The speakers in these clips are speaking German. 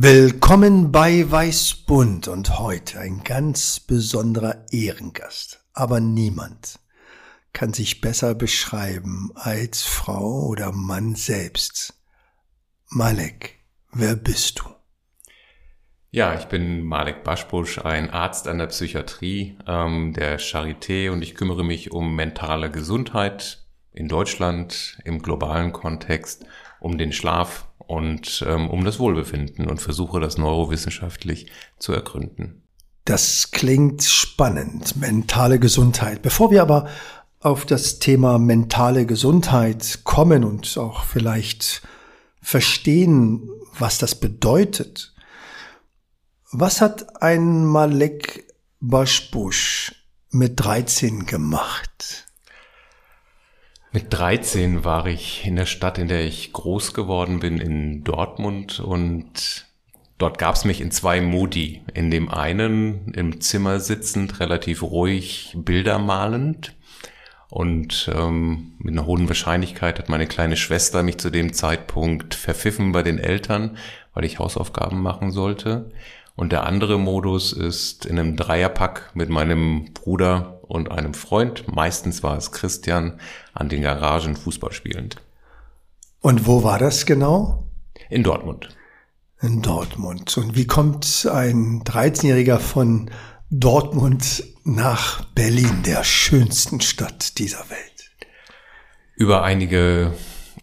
Willkommen bei Weißbund und heute ein ganz besonderer Ehrengast. Aber niemand kann sich besser beschreiben als Frau oder Mann selbst. Malek, wer bist du? Ja, ich bin Malek Baschbusch, ein Arzt an der Psychiatrie ähm, der Charité und ich kümmere mich um mentale Gesundheit in Deutschland, im globalen Kontext, um den Schlaf und ähm, um das Wohlbefinden und versuche das neurowissenschaftlich zu ergründen. Das klingt spannend, mentale Gesundheit. Bevor wir aber auf das Thema mentale Gesundheit kommen und auch vielleicht verstehen, was das bedeutet, was hat ein Malek Bashbush mit 13 gemacht? Mit 13 war ich in der Stadt, in der ich groß geworden bin, in Dortmund und dort gab es mich in zwei Modi. In dem einen im Zimmer sitzend, relativ ruhig, Bilder malend und ähm, mit einer hohen Wahrscheinlichkeit hat meine kleine Schwester mich zu dem Zeitpunkt verpfiffen bei den Eltern, weil ich Hausaufgaben machen sollte. Und der andere Modus ist in einem Dreierpack mit meinem Bruder und einem Freund, meistens war es Christian, an den Garagen Fußball spielend. Und wo war das genau? In Dortmund. In Dortmund. Und wie kommt ein 13-Jähriger von Dortmund nach Berlin, der schönsten Stadt dieser Welt? Über einige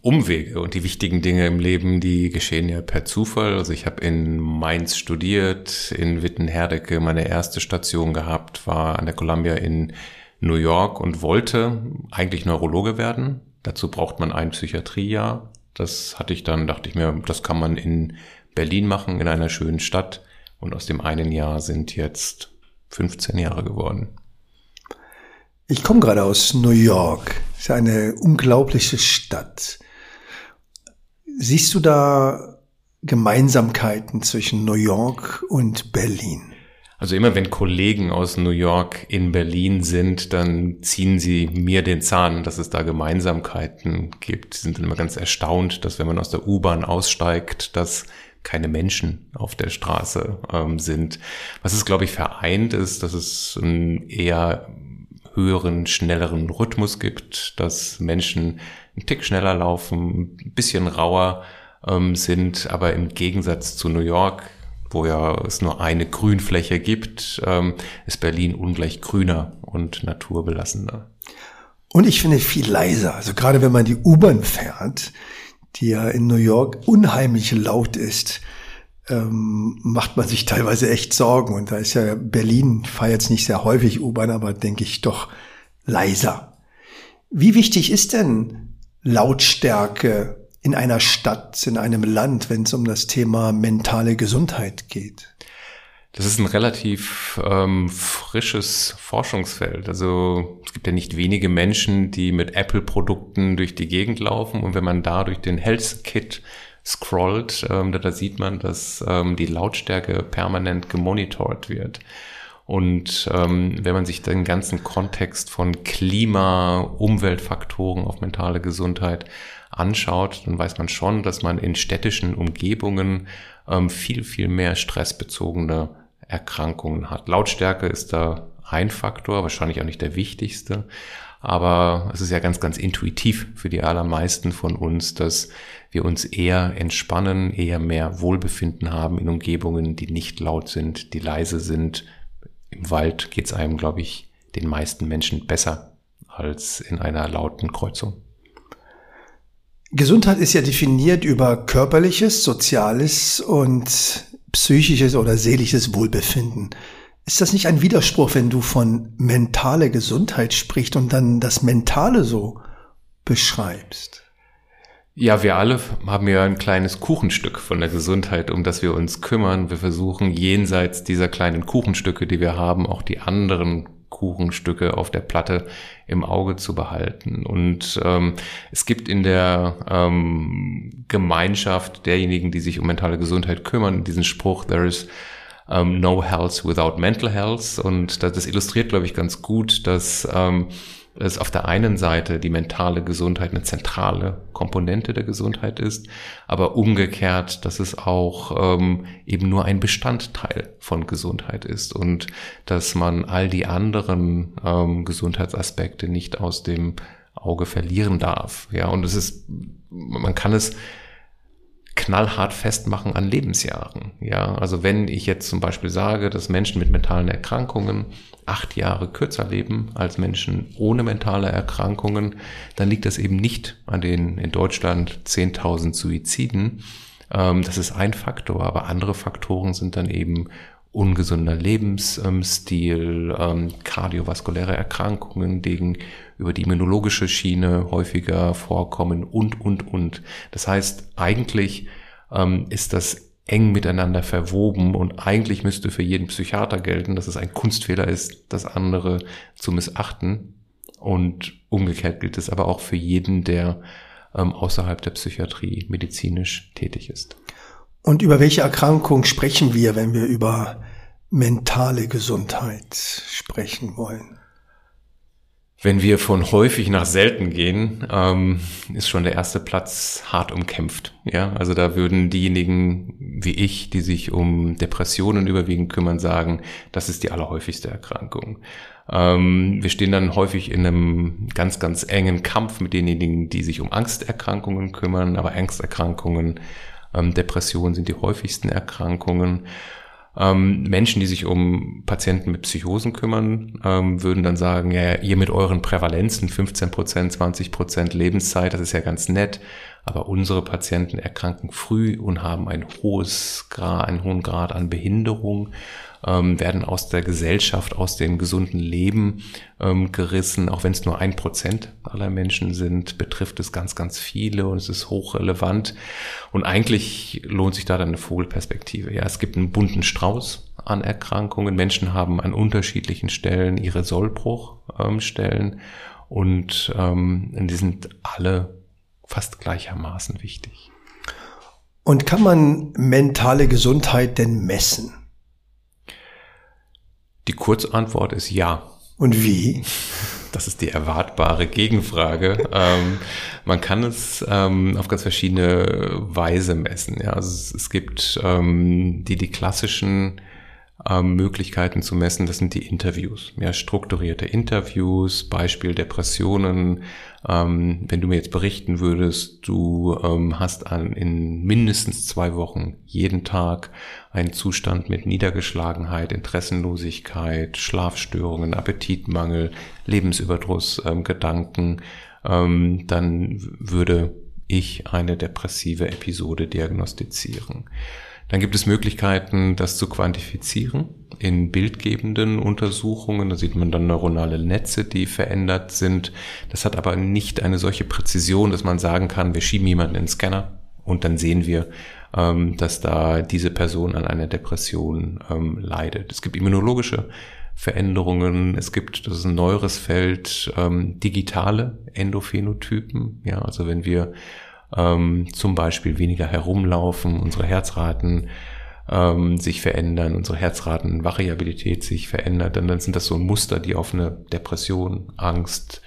Umwege und die wichtigen Dinge im Leben, die geschehen ja per Zufall. Also ich habe in Mainz studiert, in Wittenherdecke meine erste Station gehabt, war an der Columbia in New York und wollte eigentlich Neurologe werden. Dazu braucht man ein Psychiatriejahr. Das hatte ich dann, dachte ich mir, das kann man in Berlin machen, in einer schönen Stadt. Und aus dem einen Jahr sind jetzt 15 Jahre geworden. Ich komme gerade aus New York. Es ist eine unglaubliche Stadt. Siehst du da Gemeinsamkeiten zwischen New York und Berlin? Also immer wenn Kollegen aus New York in Berlin sind, dann ziehen sie mir den Zahn, dass es da Gemeinsamkeiten gibt. Sie sind dann immer ganz erstaunt, dass wenn man aus der U-Bahn aussteigt, dass keine Menschen auf der Straße ähm, sind. Was es, glaube ich, vereint ist, dass es einen eher höheren, schnelleren Rhythmus gibt, dass Menschen einen Tick schneller laufen, ein bisschen rauer ähm, sind, aber im Gegensatz zu New York, wo ja es nur eine Grünfläche gibt, ähm, ist Berlin ungleich grüner und naturbelassener. Und ich finde viel leiser. Also gerade wenn man die U-Bahn fährt, die ja in New York unheimlich laut ist, ähm, macht man sich teilweise echt Sorgen. Und da ist ja Berlin, fahre jetzt nicht sehr häufig U-Bahn, aber denke ich doch leiser. Wie wichtig ist denn Lautstärke in einer Stadt, in einem Land, wenn es um das Thema mentale Gesundheit geht? Das ist ein relativ ähm, frisches Forschungsfeld. Also es gibt ja nicht wenige Menschen, die mit Apple-Produkten durch die Gegend laufen und wenn man da durch den Health Kit scrollt, ähm, da, da sieht man, dass ähm, die Lautstärke permanent gemonitort wird. Und ähm, wenn man sich den ganzen Kontext von Klima, Umweltfaktoren auf mentale Gesundheit anschaut, dann weiß man schon, dass man in städtischen Umgebungen ähm, viel, viel mehr stressbezogene Erkrankungen hat. Lautstärke ist da ein Faktor, wahrscheinlich auch nicht der wichtigste, aber es ist ja ganz, ganz intuitiv für die allermeisten von uns, dass wir uns eher entspannen, eher mehr Wohlbefinden haben in Umgebungen, die nicht laut sind, die leise sind, im Wald geht es einem, glaube ich, den meisten Menschen besser als in einer lauten Kreuzung. Gesundheit ist ja definiert über körperliches, soziales und psychisches oder seelisches Wohlbefinden. Ist das nicht ein Widerspruch, wenn du von mentale Gesundheit sprichst und dann das Mentale so beschreibst? Ja, wir alle haben ja ein kleines Kuchenstück von der Gesundheit, um das wir uns kümmern. Wir versuchen jenseits dieser kleinen Kuchenstücke, die wir haben, auch die anderen Kuchenstücke auf der Platte im Auge zu behalten. Und ähm, es gibt in der ähm, Gemeinschaft derjenigen, die sich um mentale Gesundheit kümmern, diesen Spruch, there is um, no health without mental health. Und das, das illustriert, glaube ich, ganz gut, dass ähm, es auf der einen Seite die mentale Gesundheit eine zentrale Komponente der Gesundheit ist, aber umgekehrt, dass es auch ähm, eben nur ein Bestandteil von Gesundheit ist und dass man all die anderen ähm, Gesundheitsaspekte nicht aus dem Auge verlieren darf. Ja, und es ist, man kann es knallhart festmachen an Lebensjahren. Ja, also wenn ich jetzt zum Beispiel sage, dass Menschen mit mentalen Erkrankungen acht Jahre kürzer leben als Menschen ohne mentale Erkrankungen, dann liegt das eben nicht an den in Deutschland 10.000 Suiziden. Ähm, das ist ein Faktor, aber andere Faktoren sind dann eben ungesunder Lebensstil, ähm, kardiovaskuläre Erkrankungen, die über die immunologische Schiene häufiger vorkommen und, und, und. Das heißt, eigentlich ähm, ist das eng miteinander verwoben und eigentlich müsste für jeden Psychiater gelten, dass es ein Kunstfehler ist, das andere zu missachten. Und umgekehrt gilt es aber auch für jeden, der ähm, außerhalb der Psychiatrie medizinisch tätig ist. Und über welche Erkrankung sprechen wir, wenn wir über mentale Gesundheit sprechen wollen? Wenn wir von häufig nach selten gehen, ähm, ist schon der erste Platz hart umkämpft. Ja, also da würden diejenigen wie ich, die sich um Depressionen überwiegend kümmern, sagen, das ist die allerhäufigste Erkrankung. Ähm, wir stehen dann häufig in einem ganz, ganz engen Kampf mit denjenigen, die sich um Angsterkrankungen kümmern, aber Angsterkrankungen, ähm, Depressionen sind die häufigsten Erkrankungen. Ähm, Menschen, die sich um Patienten mit Psychosen kümmern, ähm, würden dann sagen, ja, ihr mit euren Prävalenzen, 15 Prozent, 20 Prozent Lebenszeit, das ist ja ganz nett, aber unsere Patienten erkranken früh und haben ein hohes Grad, einen hohen Grad an Behinderung ähm, werden aus der Gesellschaft, aus dem gesunden Leben ähm, gerissen. Auch wenn es nur ein Prozent aller Menschen sind, betrifft es ganz, ganz viele und es ist hochrelevant. Und eigentlich lohnt sich da dann eine Vogelperspektive. Ja, es gibt einen bunten Strauß an Erkrankungen. Menschen haben an unterschiedlichen Stellen ihre Sollbruchstellen ähm, und ähm, die sind alle fast gleichermaßen wichtig. Und kann man mentale Gesundheit denn messen? Die Kurzantwort ist ja. Und wie? Das ist die erwartbare Gegenfrage. ähm, man kann es ähm, auf ganz verschiedene Weise messen. Ja, also es, es gibt ähm, die die klassischen ähm, Möglichkeiten zu messen, das sind die Interviews. Ja, strukturierte Interviews, Beispiel Depressionen. Ähm, wenn du mir jetzt berichten würdest, du ähm, hast an, in mindestens zwei Wochen jeden Tag einen Zustand mit Niedergeschlagenheit, Interessenlosigkeit, Schlafstörungen, Appetitmangel, Lebensüberdruss, ähm, Gedanken, ähm, dann würde ich eine depressive Episode diagnostizieren. Dann gibt es Möglichkeiten, das zu quantifizieren in bildgebenden Untersuchungen. Da sieht man dann neuronale Netze, die verändert sind. Das hat aber nicht eine solche Präzision, dass man sagen kann, wir schieben jemanden in den Scanner und dann sehen wir, ähm, dass da diese Person an einer Depression ähm, leidet. Es gibt immunologische Veränderungen. Es gibt, das ist ein neueres Feld, ähm, digitale Endophenotypen. Ja, also wenn wir ähm, zum Beispiel weniger herumlaufen, unsere Herzraten ähm, sich verändern, unsere Herzratenvariabilität sich verändert, dann, dann sind das so Muster, die auf eine Depression, Angst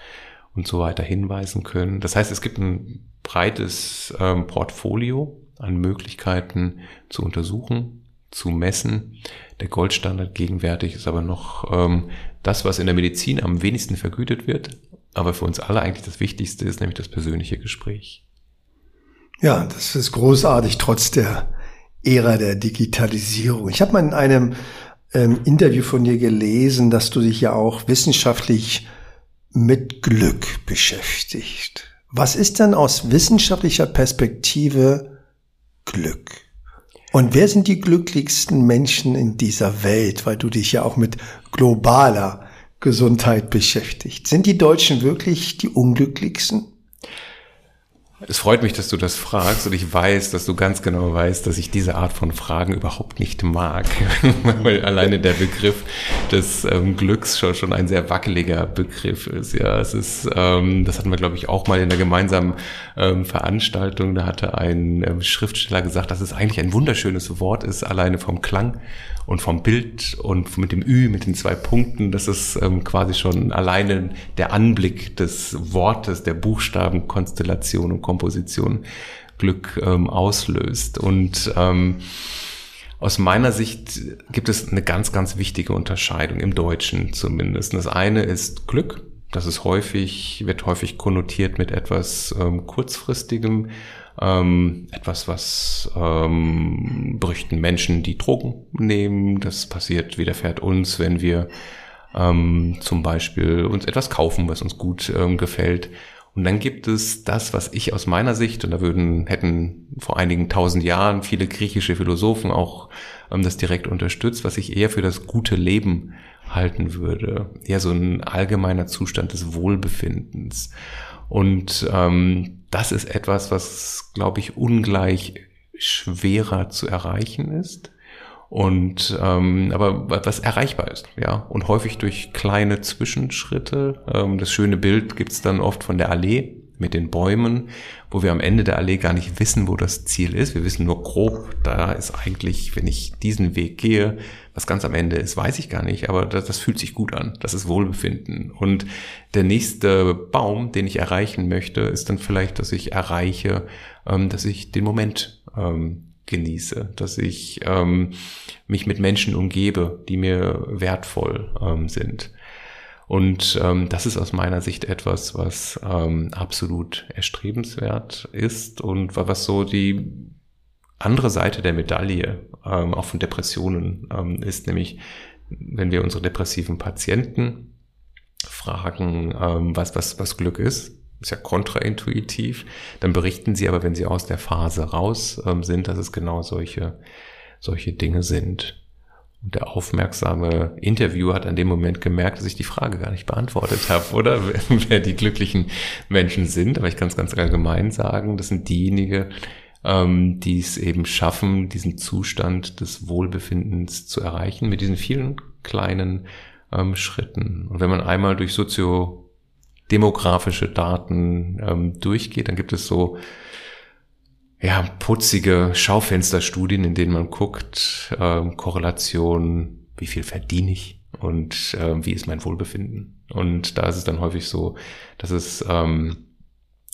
und so weiter hinweisen können. Das heißt, es gibt ein breites ähm, Portfolio an Möglichkeiten zu untersuchen, zu messen. Der Goldstandard gegenwärtig ist aber noch ähm, das, was in der Medizin am wenigsten vergütet wird, aber für uns alle eigentlich das Wichtigste ist, nämlich das persönliche Gespräch. Ja, das ist großartig, trotz der Ära der Digitalisierung. Ich habe mal in einem ähm, Interview von dir gelesen, dass du dich ja auch wissenschaftlich mit Glück beschäftigt. Was ist denn aus wissenschaftlicher Perspektive Glück? Und wer sind die glücklichsten Menschen in dieser Welt, weil du dich ja auch mit globaler Gesundheit beschäftigt? Sind die Deutschen wirklich die unglücklichsten? Es freut mich, dass du das fragst und ich weiß, dass du ganz genau weißt, dass ich diese Art von Fragen überhaupt nicht mag, weil alleine der Begriff des ähm, Glücks schon, schon ein sehr wackeliger Begriff ist. Ja, es ist, ähm, das hatten wir glaube ich auch mal in der gemeinsamen ähm, Veranstaltung. Da hatte ein ähm, Schriftsteller gesagt, dass es eigentlich ein wunderschönes Wort ist, alleine vom Klang und vom Bild und mit dem Ü, mit den zwei Punkten, das ist ähm, quasi schon alleine der Anblick des Wortes, der Buchstabenkonstellation und Komposition Glück ähm, auslöst. Und ähm, aus meiner Sicht gibt es eine ganz, ganz wichtige Unterscheidung im Deutschen zumindest. Das eine ist Glück. Das ist häufig, wird häufig konnotiert mit etwas ähm, kurzfristigem ähm, etwas, was ähm, berichten Menschen, die Drogen nehmen. Das passiert, widerfährt uns, wenn wir ähm, zum Beispiel uns etwas kaufen, was uns gut ähm, gefällt. Und dann gibt es das, was ich aus meiner Sicht, und da würden, hätten vor einigen tausend Jahren viele griechische Philosophen auch ähm, das direkt unterstützt, was ich eher für das gute Leben halten würde. Eher so ein allgemeiner Zustand des Wohlbefindens. Und ähm, das ist etwas, was, glaube ich, ungleich schwerer zu erreichen ist und ähm, aber was erreichbar ist, ja und häufig durch kleine Zwischenschritte. Ähm, das schöne Bild gibt's dann oft von der Allee mit den Bäumen, wo wir am Ende der Allee gar nicht wissen, wo das Ziel ist. Wir wissen nur grob, da ist eigentlich, wenn ich diesen Weg gehe, was ganz am Ende ist, weiß ich gar nicht, aber das, das fühlt sich gut an. Das ist Wohlbefinden. Und der nächste Baum, den ich erreichen möchte, ist dann vielleicht, dass ich erreiche, ähm, dass ich den Moment ähm, genieße, dass ich ähm, mich mit Menschen umgebe, die mir wertvoll ähm, sind. Und ähm, das ist aus meiner Sicht etwas, was ähm, absolut erstrebenswert ist und was so die andere Seite der Medaille ähm, auch von Depressionen ähm, ist, nämlich wenn wir unsere depressiven Patienten fragen, ähm, was, was, was Glück ist, ist ja kontraintuitiv, dann berichten sie aber, wenn sie aus der Phase raus ähm, sind, dass es genau solche, solche Dinge sind. Und der aufmerksame Interviewer hat an dem Moment gemerkt, dass ich die Frage gar nicht beantwortet habe, oder? Wer die glücklichen Menschen sind. Aber ich kann es ganz allgemein sagen, das sind diejenigen, ähm, die es eben schaffen, diesen Zustand des Wohlbefindens zu erreichen mit diesen vielen kleinen ähm, Schritten. Und wenn man einmal durch soziodemografische Daten ähm, durchgeht, dann gibt es so ja, putzige Schaufensterstudien, in denen man guckt, ähm, Korrelation, wie viel verdiene ich und ähm, wie ist mein Wohlbefinden. Und da ist es dann häufig so, dass es ähm,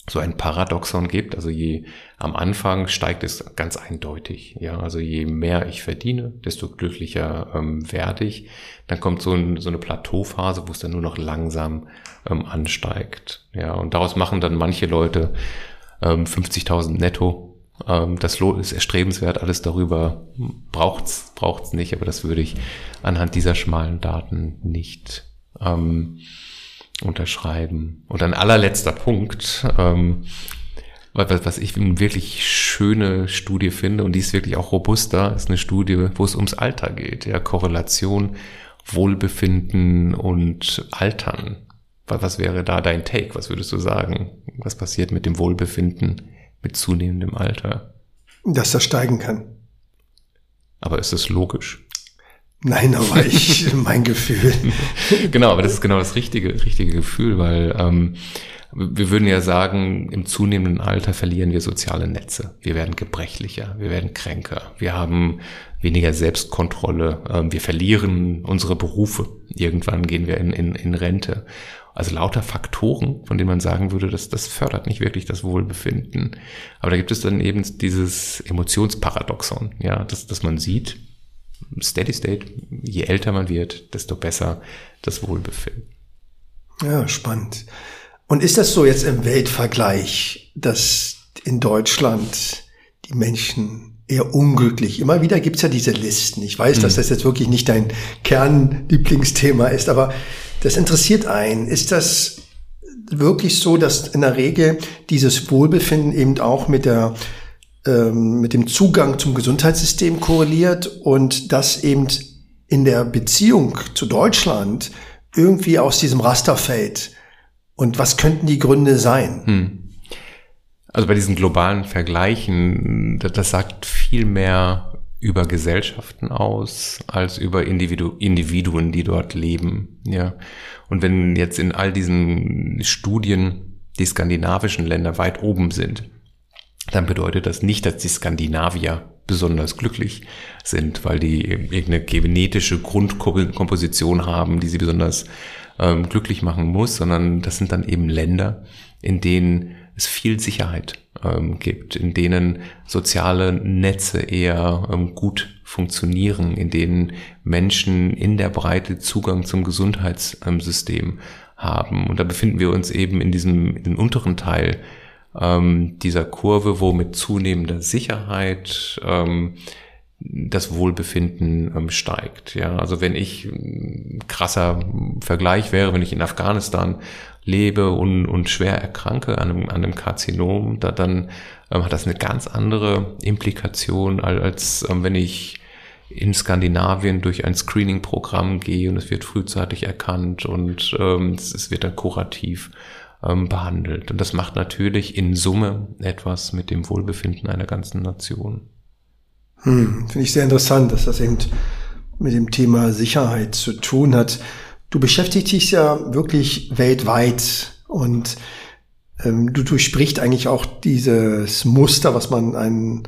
so ein Paradoxon gibt. Also je am Anfang steigt es ganz eindeutig. Ja, also je mehr ich verdiene, desto glücklicher ähm, werde ich. Dann kommt so, ein, so eine Plateauphase, wo es dann nur noch langsam ähm, ansteigt. Ja, und daraus machen dann manche Leute ähm, 50.000 netto ähm, das ist erstrebenswert, alles darüber braucht's braucht's nicht, aber das würde ich anhand dieser schmalen Daten nicht ähm, unterschreiben. Und ein allerletzter Punkt, ähm, was, was ich eine wirklich schöne Studie finde, und die ist wirklich auch robuster, ist eine Studie, wo es ums Alter geht, ja, Korrelation, Wohlbefinden und Altern. Was, was wäre da dein Take? Was würdest du sagen? Was passiert mit dem Wohlbefinden mit zunehmendem Alter. Dass das steigen kann. Aber ist das logisch? Nein, aber ich, mein Gefühl. genau, aber das ist genau das richtige, richtige Gefühl, weil ähm, wir würden ja sagen, im zunehmenden Alter verlieren wir soziale Netze. Wir werden gebrechlicher, wir werden kränker, wir haben weniger Selbstkontrolle, ähm, wir verlieren unsere Berufe. Irgendwann gehen wir in, in, in Rente. Also lauter Faktoren, von denen man sagen würde, dass das fördert nicht wirklich das Wohlbefinden. Aber da gibt es dann eben dieses Emotionsparadoxon, ja, dass, dass man sieht, Steady State, je älter man wird, desto besser das Wohlbefinden. Ja, spannend. Und ist das so jetzt im Weltvergleich, dass in Deutschland die Menschen eher unglücklich. Immer wieder gibt's ja diese Listen. Ich weiß, mhm. dass das jetzt wirklich nicht dein Kernlieblingsthema ist, aber das interessiert einen. Ist das wirklich so, dass in der Regel dieses Wohlbefinden eben auch mit der ähm, mit dem Zugang zum Gesundheitssystem korreliert und das eben in der Beziehung zu Deutschland irgendwie aus diesem Raster fällt? Und was könnten die Gründe sein? Hm. Also bei diesen globalen Vergleichen, das sagt viel mehr über Gesellschaften aus als über Individu Individuen, die dort leben. Ja. Und wenn jetzt in all diesen Studien die skandinavischen Länder weit oben sind, dann bedeutet das nicht, dass die Skandinavier besonders glücklich sind, weil die irgendeine genetische Grundkomposition haben, die sie besonders ähm, glücklich machen muss, sondern das sind dann eben Länder, in denen es viel Sicherheit ähm, gibt, in denen soziale Netze eher ähm, gut funktionieren, in denen Menschen in der Breite Zugang zum Gesundheitssystem haben. Und da befinden wir uns eben in diesem in dem unteren Teil ähm, dieser Kurve, wo mit zunehmender Sicherheit ähm, das Wohlbefinden ähm, steigt. Ja, also wenn ich krasser Vergleich wäre, wenn ich in Afghanistan lebe und, und schwer erkranke an einem, an einem Karzinom, da, dann ähm, hat das eine ganz andere Implikation, als, als ähm, wenn ich in Skandinavien durch ein Screening-Programm gehe und es wird frühzeitig erkannt und ähm, es, es wird dann kurativ ähm, behandelt. Und das macht natürlich in Summe etwas mit dem Wohlbefinden einer ganzen Nation. Hm, Finde ich sehr interessant, dass das eben mit dem Thema Sicherheit zu tun hat. Du beschäftigst dich ja wirklich weltweit und ähm, du durchsprichst eigentlich auch dieses Muster, was man ein,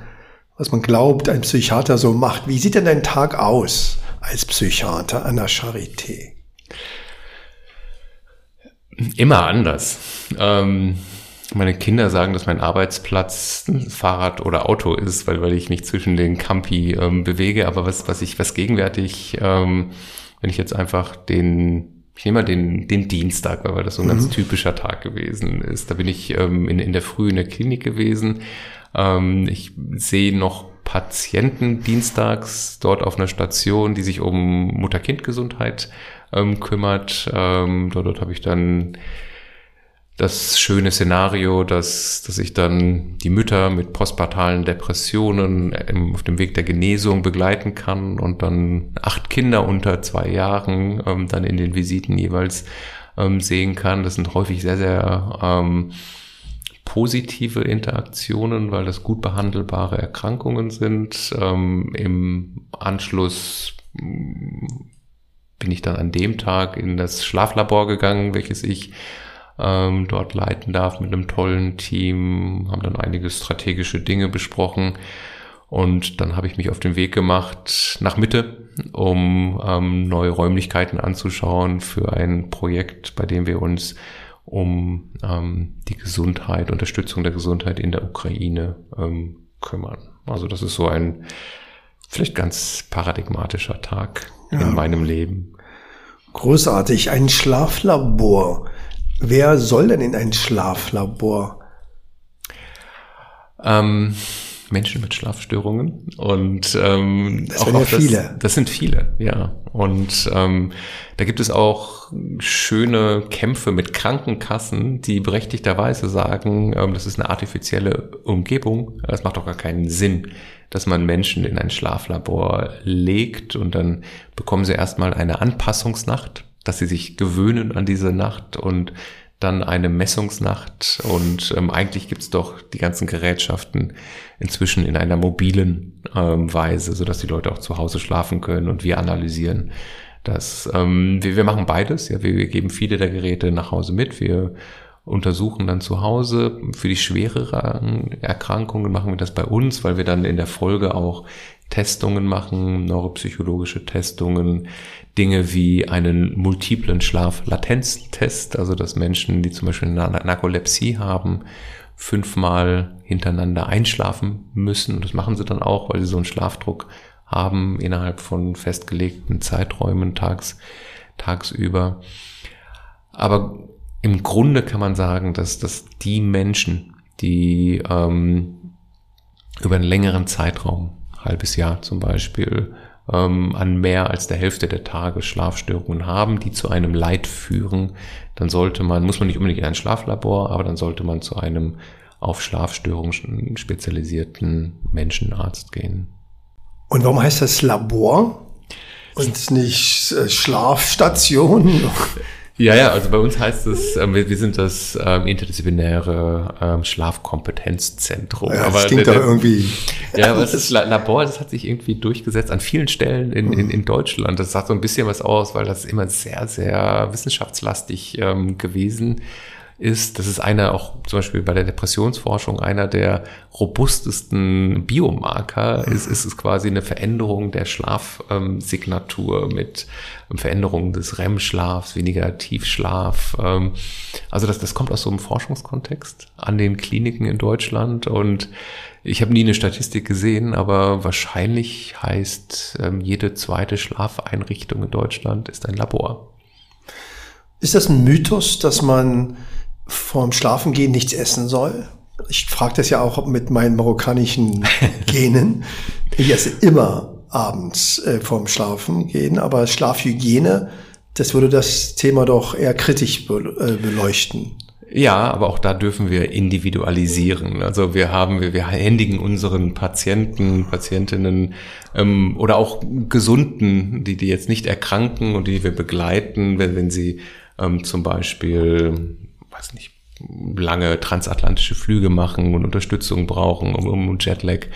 was man glaubt, ein Psychiater so macht. Wie sieht denn dein Tag aus als Psychiater an der Charité? Immer anders. Ähm, meine Kinder sagen, dass mein Arbeitsplatz Fahrrad oder Auto ist, weil, weil ich mich zwischen den Campi ähm, bewege. Aber was, was ich, was gegenwärtig, ähm, wenn ich jetzt einfach den, ich nehme mal den, den Dienstag, weil das so ein mhm. ganz typischer Tag gewesen ist. Da bin ich ähm, in, in der Früh in der Klinik gewesen. Ähm, ich sehe noch Patienten dienstags dort auf einer Station, die sich um Mutter-Kind-Gesundheit ähm, kümmert. Ähm, dort, dort habe ich dann das schöne Szenario, dass, dass ich dann die Mütter mit postpartalen Depressionen auf dem Weg der Genesung begleiten kann und dann acht Kinder unter zwei Jahren ähm, dann in den Visiten jeweils ähm, sehen kann. Das sind häufig sehr, sehr ähm, positive Interaktionen, weil das gut behandelbare Erkrankungen sind. Ähm, Im Anschluss bin ich dann an dem Tag in das Schlaflabor gegangen, welches ich ähm, dort leiten darf mit einem tollen Team, haben dann einige strategische Dinge besprochen und dann habe ich mich auf den Weg gemacht nach Mitte, um ähm, neue Räumlichkeiten anzuschauen für ein Projekt, bei dem wir uns um ähm, die Gesundheit, Unterstützung der Gesundheit in der Ukraine ähm, kümmern. Also das ist so ein vielleicht ganz paradigmatischer Tag ja. in meinem Leben. Großartig, ein Schlaflabor. Wer soll denn in ein Schlaflabor? Ähm, Menschen mit Schlafstörungen und ähm, das auch, auch ja viele. Das, das, sind viele, ja. Und ähm, da gibt es auch schöne Kämpfe mit Krankenkassen, die berechtigterweise sagen, ähm, das ist eine artifizielle Umgebung. Das macht doch gar keinen Sinn, dass man Menschen in ein Schlaflabor legt und dann bekommen sie erstmal eine Anpassungsnacht, dass sie sich gewöhnen an diese Nacht und dann eine Messungsnacht und ähm, eigentlich gibt's doch die ganzen Gerätschaften inzwischen in einer mobilen ähm, Weise, so dass die Leute auch zu Hause schlafen können und wir analysieren das. Ähm, wir, wir machen beides, ja, wir, wir geben viele der Geräte nach Hause mit, wir untersuchen dann zu Hause. Für die schwereren Erkrankungen machen wir das bei uns, weil wir dann in der Folge auch Testungen machen, neuropsychologische Testungen, Dinge wie einen multiplen Schlaflatenztest, also dass Menschen, die zum Beispiel eine Narkolepsie haben, fünfmal hintereinander einschlafen müssen. Und das machen sie dann auch, weil sie so einen Schlafdruck haben innerhalb von festgelegten Zeiträumen tags, tagsüber. Aber im Grunde kann man sagen, dass, dass die Menschen, die ähm, über einen längeren Zeitraum, halbes Jahr zum Beispiel, ähm, an mehr als der Hälfte der Tage Schlafstörungen haben, die zu einem Leid führen, dann sollte man, muss man nicht unbedingt in ein Schlaflabor, aber dann sollte man zu einem auf Schlafstörungen spezialisierten Menschenarzt gehen. Und warum heißt das Labor und nicht äh, Schlafstation? Ja, ja, also bei uns heißt es, äh, wir, wir sind das ähm, interdisziplinäre ähm, Schlafkompetenzzentrum. Ja, das aber klingt doch irgendwie. Ja, aber das Labor, das hat sich irgendwie durchgesetzt an vielen Stellen in, in, in Deutschland. Das sagt so ein bisschen was aus, weil das immer sehr, sehr wissenschaftslastig ähm, gewesen ist, das ist einer auch zum Beispiel bei der Depressionsforschung einer der robustesten Biomarker, ist, ist es quasi eine Veränderung der Schlafsignatur ähm, mit ähm, Veränderung des REM-Schlafs, weniger Tiefschlaf. Ähm, also das, das kommt aus so einem Forschungskontext an den Kliniken in Deutschland und ich habe nie eine Statistik gesehen, aber wahrscheinlich heißt ähm, jede zweite Schlafeinrichtung in Deutschland ist ein Labor. Ist das ein Mythos, dass man vorm Schlafengehen nichts essen soll. Ich frage das ja auch mit meinen marokkanischen Genen. Ich esse immer abends äh, vorm Schlafengehen, aber Schlafhygiene, das würde das Thema doch eher kritisch be äh, beleuchten. Ja, aber auch da dürfen wir individualisieren. Also wir haben, wir, wir händigen unseren Patienten, Patientinnen ähm, oder auch Gesunden, die, die jetzt nicht erkranken und die wir begleiten, wenn, wenn sie ähm, zum Beispiel weiß nicht, lange transatlantische Flüge machen und Unterstützung brauchen, um, um Jetlag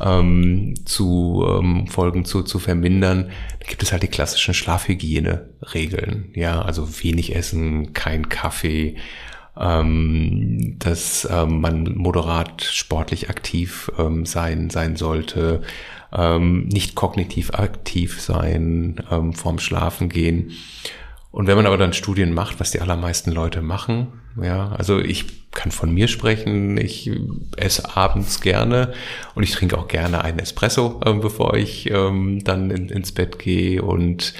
ähm, zu ähm, Folgen zu, zu vermindern, da gibt es halt die klassischen Schlafhygiene-Regeln. Ja, also wenig essen, kein Kaffee, ähm, dass ähm, man moderat sportlich aktiv ähm, sein, sein sollte, ähm, nicht kognitiv aktiv sein, ähm, vorm Schlafen gehen. Und wenn man aber dann Studien macht, was die allermeisten Leute machen, ja, also ich kann von mir sprechen, ich esse abends gerne und ich trinke auch gerne einen Espresso, äh, bevor ich ähm, dann in, ins Bett gehe und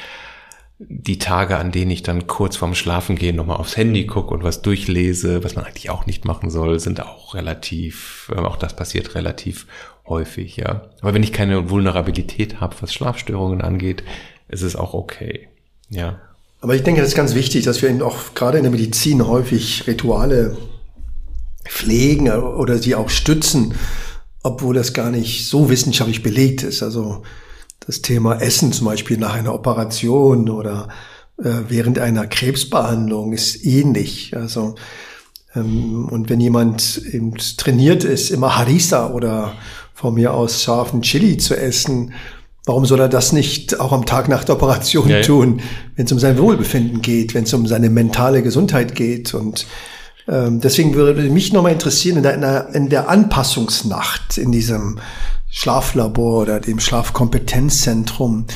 die Tage, an denen ich dann kurz vorm Schlafen gehen nochmal aufs Handy gucke und was durchlese, was man eigentlich auch nicht machen soll, sind auch relativ, äh, auch das passiert relativ häufig, ja. Aber wenn ich keine Vulnerabilität habe, was Schlafstörungen angeht, ist es auch okay, ja. Aber ich denke, das ist ganz wichtig, dass wir eben auch gerade in der Medizin häufig Rituale pflegen oder sie auch stützen, obwohl das gar nicht so wissenschaftlich belegt ist. Also das Thema Essen zum Beispiel nach einer Operation oder äh, während einer Krebsbehandlung ist ähnlich. Also ähm, und wenn jemand eben trainiert ist, immer Harissa oder von mir aus scharfen Chili zu essen, Warum soll er das nicht auch am Tag nach der Operation ja, tun, wenn es um sein Wohlbefinden geht, wenn es um seine mentale Gesundheit geht? Und ähm, deswegen würde mich nochmal interessieren, in der, in der Anpassungsnacht, in diesem Schlaflabor oder dem Schlafkompetenzzentrum,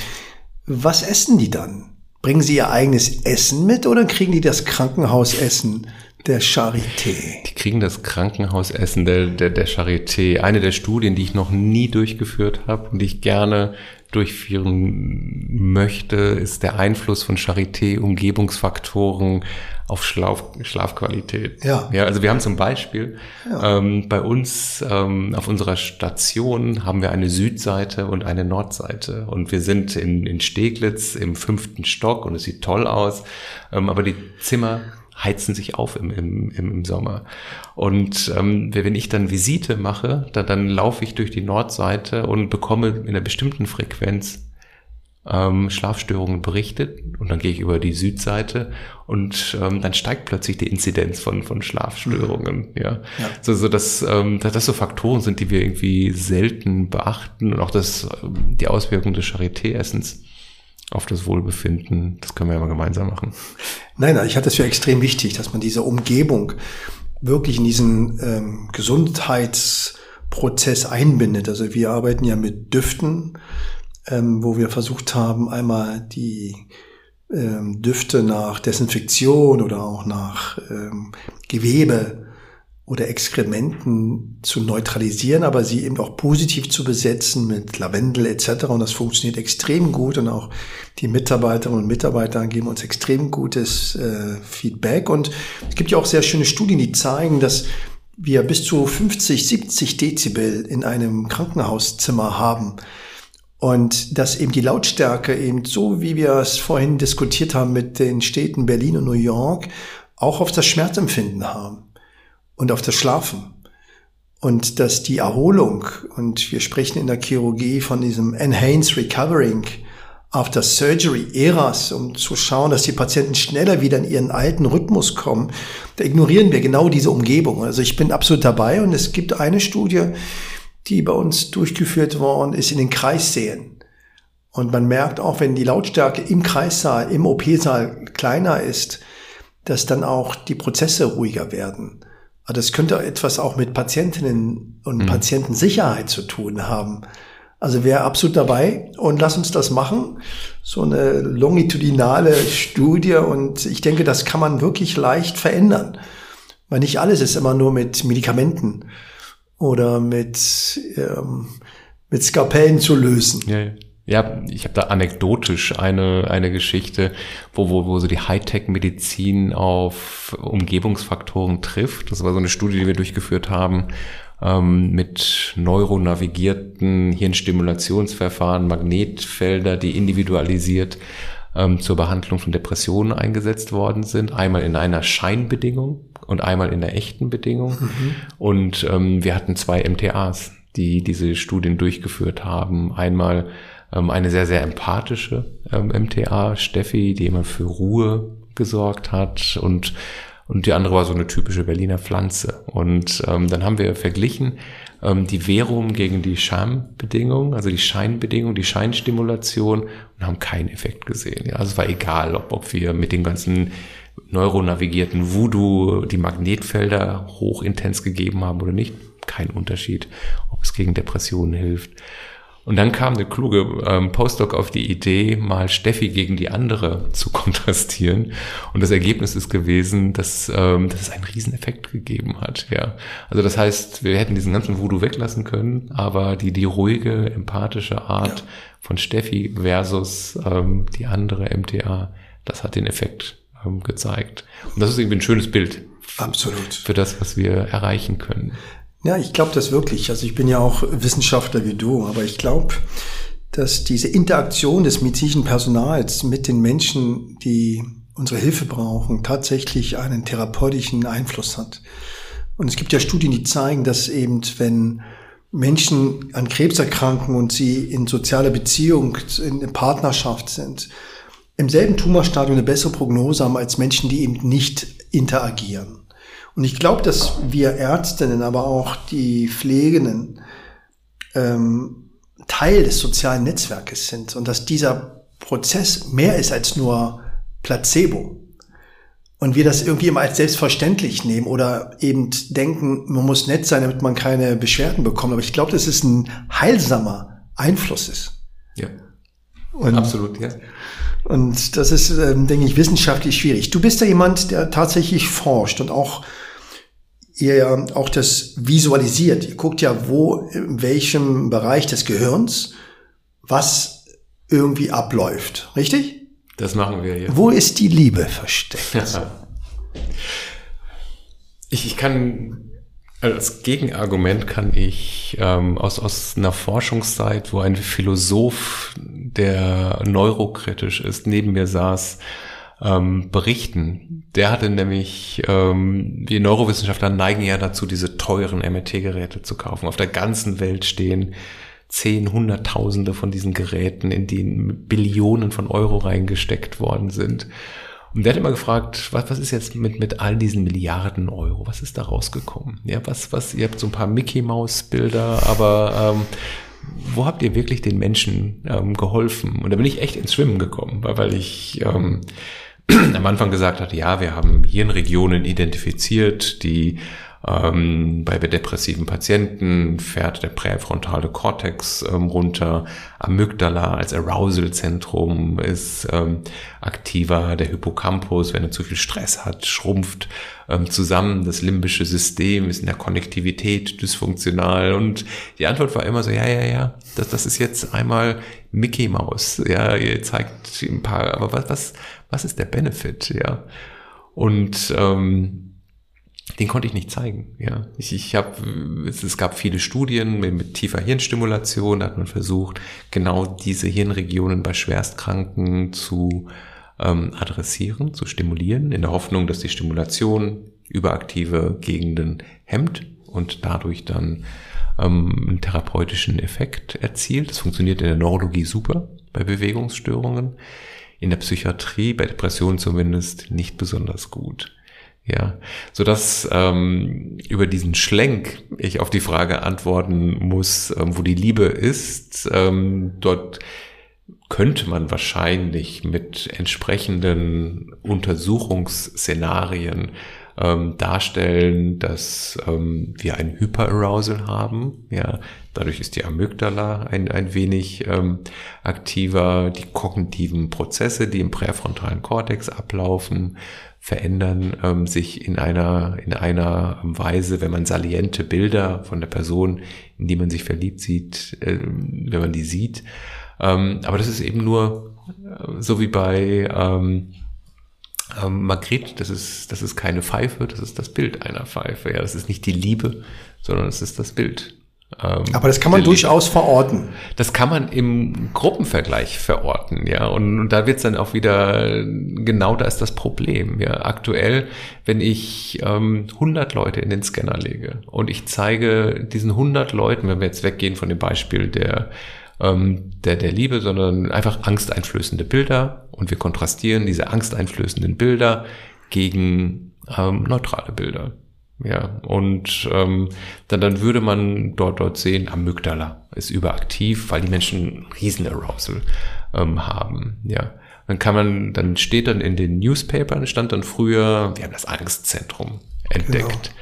was essen die dann? Bringen sie ihr eigenes Essen mit oder kriegen die das Krankenhausessen der Charité. Die kriegen das Krankenhausessen der, der, der Charité. Eine der Studien, die ich noch nie durchgeführt habe und die ich gerne durchführen möchte, ist der Einfluss von Charité-Umgebungsfaktoren auf Schlaf, Schlafqualität. Ja. ja. Also wir haben zum Beispiel ja. ähm, bei uns ähm, auf unserer Station haben wir eine Südseite und eine Nordseite und wir sind in, in Steglitz im fünften Stock und es sieht toll aus, ähm, aber die Zimmer heizen sich auf im, im, im Sommer. Und ähm, wenn ich dann Visite mache, dann, dann laufe ich durch die Nordseite und bekomme in einer bestimmten Frequenz ähm, Schlafstörungen berichtet und dann gehe ich über die Südseite und ähm, dann steigt plötzlich die Inzidenz von, von Schlafstörungen. Mhm. Ja. ja. So, so dass, ähm, dass das so Faktoren sind, die wir irgendwie selten beachten und auch das, ähm, die Auswirkungen des Charité-Essens auf das Wohlbefinden. Das können wir ja mal gemeinsam machen. Nein, nein, ich hatte es für extrem wichtig, dass man diese Umgebung wirklich in diesen ähm, Gesundheitsprozess einbindet. Also wir arbeiten ja mit Düften, ähm, wo wir versucht haben, einmal die ähm, Düfte nach Desinfektion oder auch nach ähm, Gewebe oder Exkrementen zu neutralisieren, aber sie eben auch positiv zu besetzen mit Lavendel etc. Und das funktioniert extrem gut und auch die Mitarbeiterinnen und Mitarbeiter geben uns extrem gutes äh, Feedback. Und es gibt ja auch sehr schöne Studien, die zeigen, dass wir bis zu 50, 70 Dezibel in einem Krankenhauszimmer haben. Und dass eben die Lautstärke eben so, wie wir es vorhin diskutiert haben mit den Städten Berlin und New York, auch auf das Schmerzempfinden haben und auf das Schlafen. Und dass die Erholung, und wir sprechen in der Chirurgie von diesem Enhanced Recovering, After Surgery Eras, um zu schauen, dass die Patienten schneller wieder in ihren alten Rhythmus kommen, da ignorieren wir genau diese Umgebung. Also ich bin absolut dabei und es gibt eine Studie, die bei uns durchgeführt worden ist in den Kreissälen. Und man merkt auch, wenn die Lautstärke im Kreissaal, im OP-Saal kleiner ist, dass dann auch die Prozesse ruhiger werden. Aber das könnte etwas auch mit Patientinnen und mhm. Patientensicherheit zu tun haben. Also wäre absolut dabei und lass uns das machen. So eine longitudinale Studie und ich denke, das kann man wirklich leicht verändern. Weil nicht alles ist immer nur mit Medikamenten oder mit, ähm, mit Skapellen zu lösen. Ja, ja. Ja, ich habe da anekdotisch eine, eine Geschichte, wo, wo, wo so die Hightech-Medizin auf Umgebungsfaktoren trifft. Das war so eine Studie, die wir durchgeführt haben, ähm, mit neuronavigierten Hirnstimulationsverfahren, Magnetfelder, die individualisiert ähm, zur Behandlung von Depressionen eingesetzt worden sind. Einmal in einer Scheinbedingung und einmal in der echten Bedingung. Mhm. Und ähm, wir hatten zwei MTAs, die diese Studien durchgeführt haben. Einmal ähm, eine sehr, sehr empathische ähm, MTA, Steffi, die immer für Ruhe gesorgt hat und und die andere war so eine typische Berliner Pflanze. Und ähm, dann haben wir verglichen ähm, die Verum gegen die Schambedingung, also die Scheinbedingung, die Scheinstimulation und haben keinen Effekt gesehen. Ja, also es war egal, ob, ob wir mit den ganzen neuronavigierten Voodoo die Magnetfelder hochintens gegeben haben oder nicht. Kein Unterschied, ob es gegen Depressionen hilft. Und dann kam der kluge ähm, Postdoc auf die Idee, mal Steffi gegen die andere zu kontrastieren. Und das Ergebnis ist gewesen, dass, ähm, dass es einen Rieseneffekt gegeben hat. Ja, also das heißt, wir hätten diesen ganzen Voodoo weglassen können, aber die die ruhige, empathische Art ja. von Steffi versus ähm, die andere MTA, das hat den Effekt ähm, gezeigt. Und das ist irgendwie ein schönes Bild. Absolut. Für das, was wir erreichen können. Ja, ich glaube das wirklich. Also ich bin ja auch Wissenschaftler wie du, aber ich glaube, dass diese Interaktion des medizinischen Personals mit den Menschen, die unsere Hilfe brauchen, tatsächlich einen therapeutischen Einfluss hat. Und es gibt ja Studien, die zeigen, dass eben, wenn Menschen an Krebs erkranken und sie in sozialer Beziehung, in Partnerschaft sind, im selben Tumorstadium eine bessere Prognose haben als Menschen, die eben nicht interagieren. Und ich glaube, dass wir Ärztinnen, aber auch die Pflegenden ähm, Teil des sozialen Netzwerkes sind und dass dieser Prozess mehr ist als nur Placebo. Und wir das irgendwie immer als selbstverständlich nehmen oder eben denken, man muss nett sein, damit man keine Beschwerden bekommt. Aber ich glaube, dass es ein heilsamer Einfluss ist. Ja. Und, Absolut, ja. Und das ist, ähm, denke ich, wissenschaftlich schwierig. Du bist ja jemand, der tatsächlich forscht und auch ihr ja auch das visualisiert. Ihr guckt ja, wo, in welchem Bereich des Gehirns was irgendwie abläuft. Richtig? Das machen wir, ja. Wo ist die Liebe versteckt? ich, ich kann als Gegenargument kann ich ähm, aus, aus einer Forschungszeit, wo ein Philosoph, der neurokritisch ist, neben mir saß, ähm, berichten. Der hatte nämlich, ähm, wir Neurowissenschaftler neigen ja dazu, diese teuren MRT-Geräte zu kaufen. Auf der ganzen Welt stehen zehn, hunderttausende von diesen Geräten, in denen Billionen von Euro reingesteckt worden sind. Und der hat immer gefragt, was, was ist jetzt mit, mit all diesen Milliarden Euro? Was ist da rausgekommen? Ja, was, was, ihr habt so ein paar Mickey Maus Bilder, aber ähm, wo habt ihr wirklich den Menschen ähm, geholfen? Und da bin ich echt ins Schwimmen gekommen, weil, weil ich ähm, am Anfang gesagt hat, ja, wir haben Hirnregionen identifiziert, die ähm, bei depressiven Patienten fährt der präfrontale Kortex ähm, runter, Amygdala als Arousal-Zentrum ist ähm, aktiver, der Hippocampus, wenn er zu viel Stress hat, schrumpft ähm, zusammen, das limbische System ist in der Konnektivität dysfunktional. Und die Antwort war immer so, ja, ja, ja, das, das ist jetzt einmal Mickey Mouse, ja, ihr zeigt ein paar, aber was, was, was ist der Benefit, ja? Und ähm, den konnte ich nicht zeigen. Ja, ich, ich habe, es, es gab viele Studien mit, mit tiefer Hirnstimulation, da hat man versucht, genau diese Hirnregionen bei Schwerstkranken zu ähm, adressieren, zu stimulieren, in der Hoffnung, dass die Stimulation überaktive Gegenden hemmt und dadurch dann ähm, einen therapeutischen Effekt erzielt. Das funktioniert in der Neurologie super. bei Bewegungsstörungen. In der Psychiatrie, bei Depressionen zumindest, nicht besonders gut. Ja, so dass ähm, über diesen Schlenk ich auf die Frage antworten muss, ähm, wo die Liebe ist. Ähm, dort könnte man wahrscheinlich mit entsprechenden Untersuchungsszenarien ähm, darstellen, dass ähm, wir ein Hyperarousal haben. Ja, dadurch ist die Amygdala ein, ein wenig ähm, aktiver. Die kognitiven Prozesse, die im präfrontalen Kortex ablaufen, verändern ähm, sich in einer, in einer Weise, wenn man saliente Bilder von der Person, in die man sich verliebt sieht, äh, wenn man die sieht. Ähm, aber das ist eben nur äh, so wie bei ähm, ähm, Magritte, das ist, das ist keine Pfeife, das ist das Bild einer Pfeife. Ja, das ist nicht die Liebe, sondern es ist das Bild. Ähm, Aber das kann man durchaus verorten. Das kann man im Gruppenvergleich verorten, ja. Und, und da wird's dann auch wieder, genau da ist das Problem. Ja, aktuell, wenn ich ähm, 100 Leute in den Scanner lege und ich zeige diesen 100 Leuten, wenn wir jetzt weggehen von dem Beispiel der ähm, der, der Liebe, sondern einfach angsteinflößende Bilder und wir kontrastieren diese angsteinflößenden Bilder gegen ähm, neutrale Bilder. Ja, und ähm, dann, dann würde man dort, dort sehen, Amygdala ist überaktiv, weil die Menschen Riesen-Arousal ähm, haben. Ja, dann kann man, dann steht dann in den Newspapern, stand dann früher, wir haben das Angstzentrum entdeckt.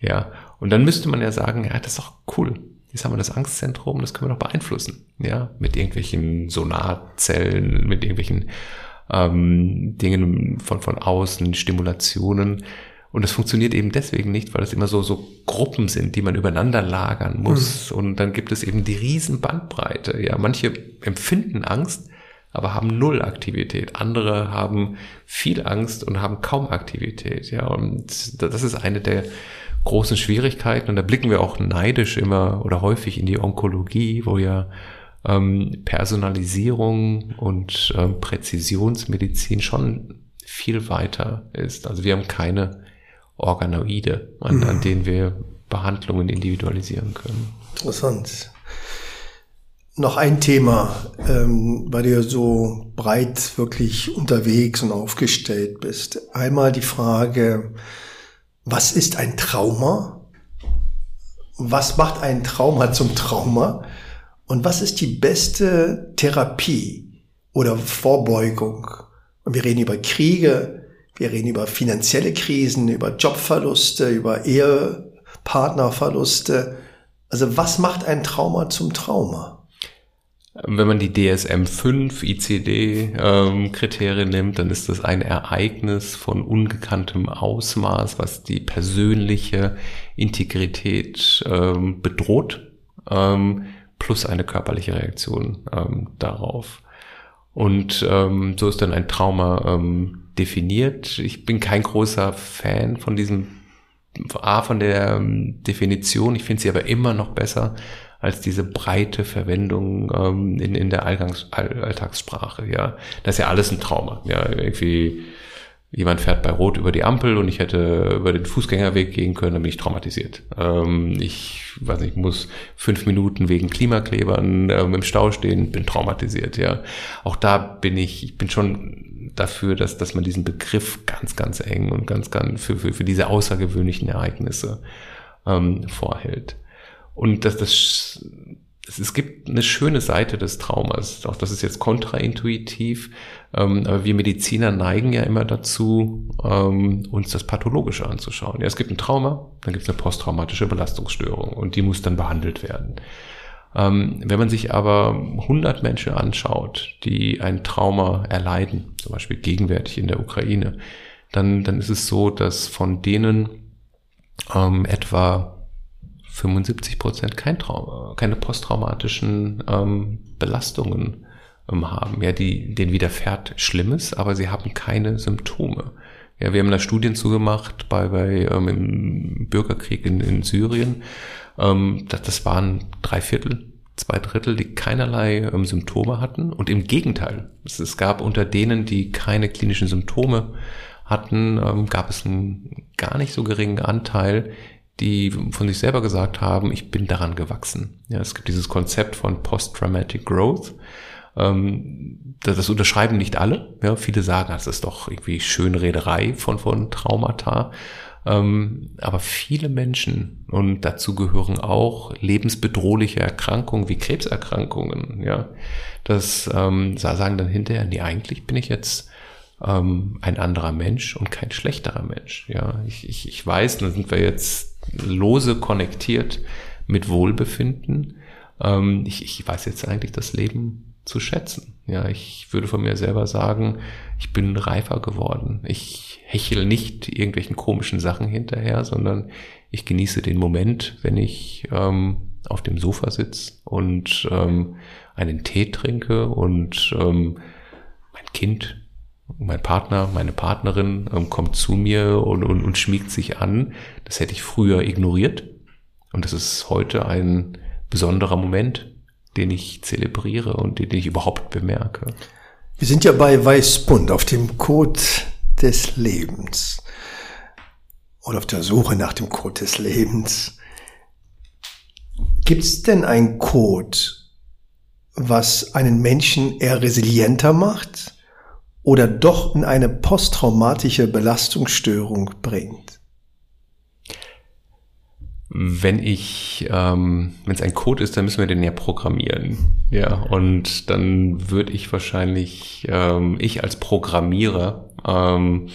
Genau. Ja, und dann müsste man ja sagen, ja, das ist doch cool. Jetzt haben wir das Angstzentrum, das können wir doch beeinflussen. Ja, mit irgendwelchen Sonarzellen, mit irgendwelchen ähm, Dingen von, von außen, Stimulationen. Und das funktioniert eben deswegen nicht, weil es immer so, so Gruppen sind, die man übereinander lagern muss. Mhm. Und dann gibt es eben die riesen Bandbreite. Ja, manche empfinden Angst, aber haben null Aktivität. Andere haben viel Angst und haben kaum Aktivität. Ja, und das ist eine der großen Schwierigkeiten. Und da blicken wir auch neidisch immer oder häufig in die Onkologie, wo ja ähm, Personalisierung und ähm, Präzisionsmedizin schon viel weiter ist. Also wir haben keine Organoide, an, an mhm. denen wir Behandlungen individualisieren können. Interessant. Noch ein Thema, ähm, weil du ja so breit wirklich unterwegs und aufgestellt bist. Einmal die Frage, was ist ein Trauma? Was macht ein Trauma zum Trauma? Und was ist die beste Therapie oder Vorbeugung? Und wir reden über Kriege, wir reden über finanzielle Krisen, über Jobverluste, über Ehepartnerverluste. Also was macht ein Trauma zum Trauma? Wenn man die DSM-5 ICD-Kriterien ähm, nimmt, dann ist das ein Ereignis von ungekanntem Ausmaß, was die persönliche Integrität ähm, bedroht, ähm, plus eine körperliche Reaktion ähm, darauf. Und ähm, so ist dann ein Trauma ähm, definiert. Ich bin kein großer Fan von diesem A von der Definition. Ich finde sie aber immer noch besser als diese breite Verwendung ähm, in, in der Allgangs All Alltagssprache. Ja, das ist ja alles ein Trauma. Ja, irgendwie jemand fährt bei Rot über die Ampel und ich hätte über den Fußgängerweg gehen können, dann bin ich traumatisiert. Ähm, ich weiß nicht, muss fünf Minuten wegen Klimaklebern ähm, im Stau stehen, bin traumatisiert. Ja, auch da bin ich, ich bin schon dafür, dass, dass man diesen Begriff ganz, ganz eng und ganz, ganz für, für, für diese außergewöhnlichen Ereignisse ähm, vorhält. Und dass das, es gibt eine schöne Seite des Traumas. Auch das ist jetzt kontraintuitiv. Ähm, aber wir Mediziner neigen ja immer dazu, ähm, uns das Pathologische anzuschauen. Ja, es gibt ein Trauma, dann gibt es eine posttraumatische Belastungsstörung und die muss dann behandelt werden. Ähm, wenn man sich aber 100 Menschen anschaut, die ein Trauma erleiden, zum Beispiel gegenwärtig in der Ukraine, dann, dann ist es so, dass von denen ähm, etwa 75 Prozent kein Trauma, keine posttraumatischen ähm, Belastungen ähm, haben. Ja, die, denen widerfährt Schlimmes, aber sie haben keine Symptome. Ja, wir haben da Studien zugemacht bei, bei ähm, im Bürgerkrieg in, in Syrien. Ähm, das, das waren drei Viertel, zwei Drittel, die keinerlei ähm, Symptome hatten. Und im Gegenteil, es, es gab unter denen, die keine klinischen Symptome hatten, ähm, gab es einen gar nicht so geringen Anteil, die von sich selber gesagt haben, ich bin daran gewachsen. Ja, es gibt dieses Konzept von Post-Traumatic Growth. Ähm, das, das unterschreiben nicht alle. Ja, viele sagen, das ist doch irgendwie Schönrederei von, von Traumata. Ähm, aber viele Menschen, und dazu gehören auch lebensbedrohliche Erkrankungen wie Krebserkrankungen, ja, das ähm, sagen dann hinterher, nee, eigentlich bin ich jetzt ähm, ein anderer Mensch und kein schlechterer Mensch. Ja, ich, ich, ich weiß, dann sind wir jetzt lose konnektiert mit Wohlbefinden. Ähm, ich, ich weiß jetzt eigentlich das Leben zu schätzen. Ja, ich würde von mir selber sagen, ich bin reifer geworden. Ich hechel nicht irgendwelchen komischen Sachen hinterher, sondern ich genieße den Moment, wenn ich ähm, auf dem Sofa sitze und ähm, einen Tee trinke und ähm, mein Kind, mein Partner, meine Partnerin ähm, kommt zu mir und, und, und schmiegt sich an. Das hätte ich früher ignoriert. Und das ist heute ein besonderer Moment, den ich zelebriere und den ich überhaupt bemerke. Wir sind ja bei Weißbund auf dem Code des Lebens oder auf der Suche nach dem Code des Lebens. Gibt es denn ein Code, was einen Menschen eher resilienter macht oder doch in eine posttraumatische Belastungsstörung bringt? Wenn ich, ähm, wenn es ein Code ist, dann müssen wir den ja programmieren. Ja, und dann würde ich wahrscheinlich, ähm, ich als Programmierer ähm,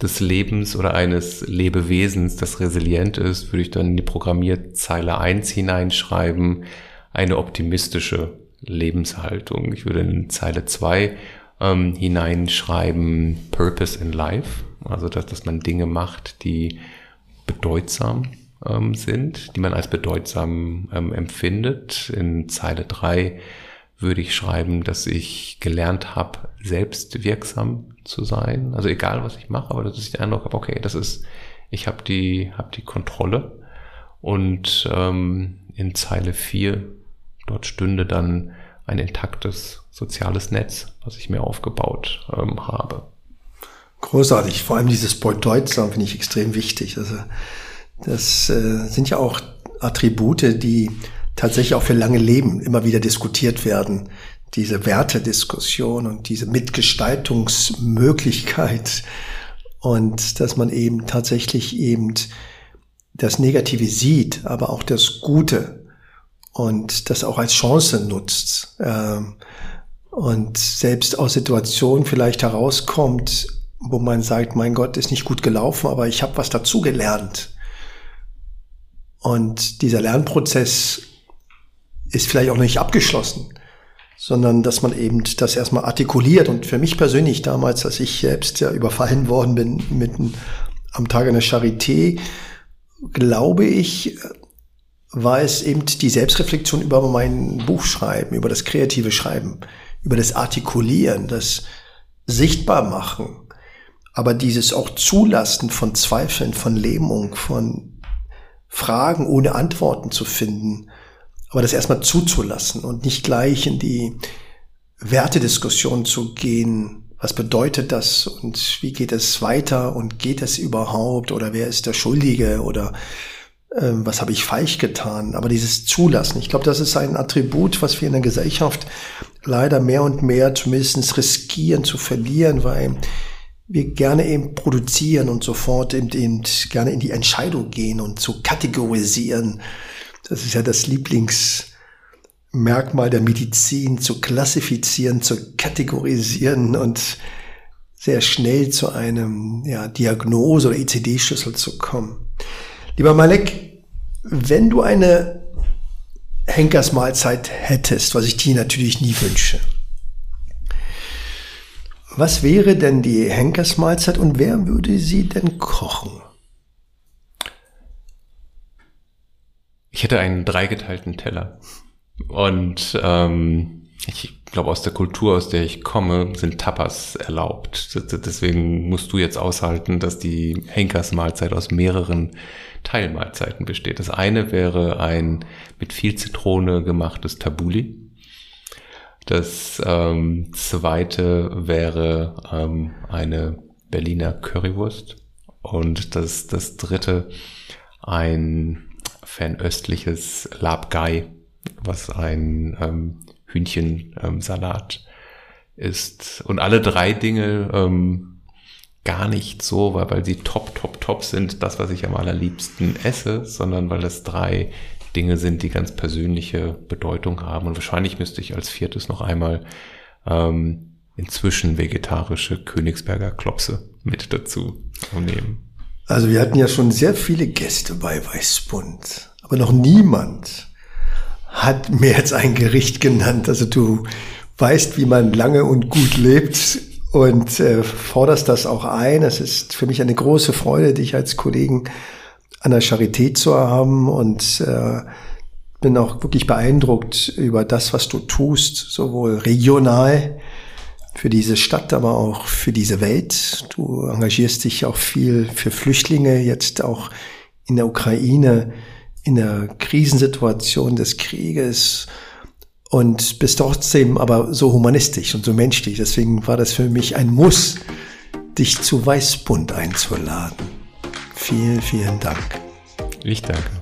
des Lebens oder eines Lebewesens, das resilient ist, würde ich dann in die Programmierzeile eins hineinschreiben, eine optimistische Lebenshaltung. Ich würde in Zeile zwei ähm, hineinschreiben, Purpose in Life, also dass, dass man Dinge macht, die bedeutsam ähm, sind, die man als bedeutsam ähm, empfindet. In Zeile drei würde ich schreiben, dass ich gelernt habe, selbst wirksam zu sein. Also egal, was ich mache, aber dass ich den Eindruck habe, okay, das ist, ich habe die, hab die Kontrolle. Und ähm, in Zeile vier dort stünde dann ein intaktes soziales Netz, was ich mir aufgebaut ähm, habe. Großartig. Vor allem dieses Bedeutsam finde ich extrem wichtig. Also das äh, sind ja auch Attribute, die tatsächlich auch für lange Leben immer wieder diskutiert werden. Diese Wertediskussion und diese Mitgestaltungsmöglichkeit und dass man eben tatsächlich eben das Negative sieht, aber auch das Gute und das auch als Chance nutzt ähm, und selbst aus Situationen vielleicht herauskommt, wo man sagt, mein Gott, ist nicht gut gelaufen, aber ich habe was dazu gelernt. Und dieser Lernprozess ist vielleicht auch nicht abgeschlossen, sondern dass man eben das erstmal artikuliert. Und für mich persönlich damals, als ich selbst ja überfallen worden bin mitten am Tag einer Charité, glaube ich, war es eben die Selbstreflexion über mein Buchschreiben, über das kreative Schreiben, über das Artikulieren, das Sichtbarmachen, aber dieses auch Zulassen von Zweifeln, von Lähmung, von Fragen ohne Antworten zu finden, aber das erstmal zuzulassen und nicht gleich in die Wertediskussion zu gehen. Was bedeutet das und wie geht es weiter und geht es überhaupt oder wer ist der Schuldige oder äh, was habe ich falsch getan? Aber dieses Zulassen, ich glaube, das ist ein Attribut, was wir in der Gesellschaft leider mehr und mehr zumindest riskieren zu verlieren, weil wir gerne eben produzieren und sofort eben, eben gerne in die Entscheidung gehen und zu kategorisieren. Das ist ja das Lieblingsmerkmal der Medizin, zu klassifizieren, zu kategorisieren und sehr schnell zu einem ja, Diagnose oder ICD-Schlüssel zu kommen. Lieber Malek, wenn du eine Henkersmahlzeit hättest, was ich dir natürlich nie wünsche, was wäre denn die Henkersmahlzeit und wer würde sie denn kochen? Ich hätte einen dreigeteilten Teller. Und ähm, ich glaube, aus der Kultur, aus der ich komme, sind Tapas erlaubt. Deswegen musst du jetzt aushalten, dass die Henkersmahlzeit aus mehreren Teilmahlzeiten besteht. Das eine wäre ein mit viel Zitrone gemachtes Tabuli. Das ähm, zweite wäre ähm, eine Berliner Currywurst. Und das, das dritte ein fernöstliches Labgai, was ein ähm, Hühnchensalat ähm, ist. Und alle drei Dinge ähm, gar nicht so, weil, weil sie top, top, top sind, das, was ich am allerliebsten esse, sondern weil es drei Dinge sind, die ganz persönliche Bedeutung haben. Und wahrscheinlich müsste ich als viertes noch einmal ähm, inzwischen vegetarische Königsberger Klopse mit dazu nehmen. Also wir hatten ja schon sehr viele Gäste bei Weißbund, aber noch niemand hat mir jetzt ein Gericht genannt. Also du weißt, wie man lange und gut lebt und äh, forderst das auch ein. Es ist für mich eine große Freude, dich als Kollegen an der Charité zu haben und äh, bin auch wirklich beeindruckt über das, was du tust, sowohl regional für diese Stadt, aber auch für diese Welt. Du engagierst dich auch viel für Flüchtlinge, jetzt auch in der Ukraine, in der Krisensituation des Krieges und bist trotzdem aber so humanistisch und so menschlich. Deswegen war das für mich ein Muss, dich zu Weißbund einzuladen. Vielen, vielen Dank. Ich danke.